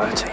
reality.